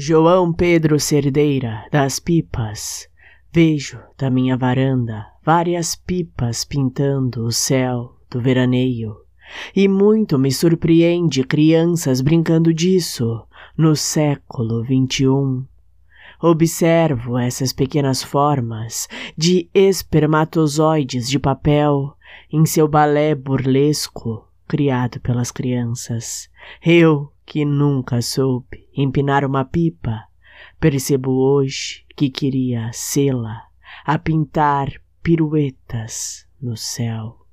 João Pedro Cerdeira, das pipas. Vejo da minha varanda várias pipas pintando o céu do veraneio. E muito me surpreende crianças brincando disso no século XXI. Observo essas pequenas formas de espermatozoides de papel em seu balé burlesco criado pelas crianças. Eu, que nunca soube empinar uma pipa, percebo hoje que queria sê-la a pintar piruetas no céu.